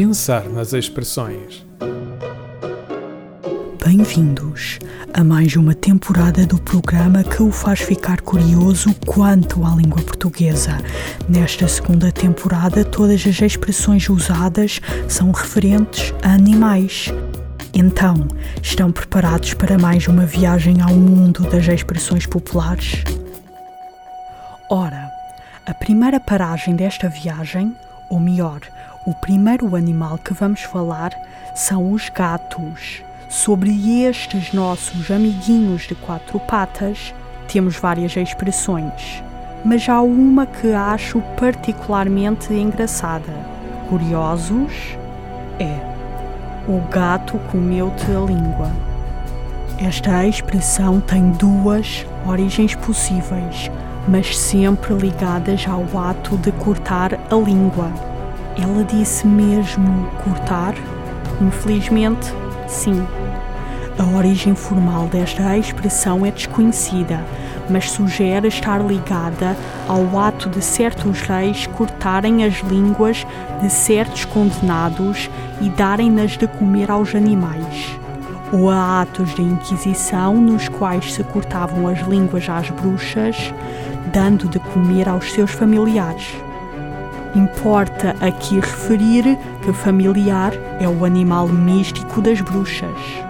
Pensar nas expressões. Bem-vindos a mais uma temporada do programa que o faz ficar curioso quanto à língua portuguesa. Nesta segunda temporada, todas as expressões usadas são referentes a animais. Então, estão preparados para mais uma viagem ao mundo das expressões populares? Ora, a primeira paragem desta viagem, ou melhor, o primeiro animal que vamos falar, são os gatos. Sobre estes nossos amiguinhos de quatro patas, temos várias expressões, mas há uma que acho particularmente engraçada. Curiosos? É. O gato comeu-te a língua. Esta expressão tem duas origens possíveis mas sempre ligadas ao ato de cortar a língua. Ela disse mesmo cortar? Infelizmente, sim. A origem formal desta expressão é desconhecida, mas sugere estar ligada ao ato de certos reis cortarem as línguas de certos condenados e darem-nas de comer aos animais ou a atos de Inquisição nos quais se cortavam as línguas às bruxas, dando de comer aos seus familiares. Importa aqui referir que familiar é o animal místico das bruxas.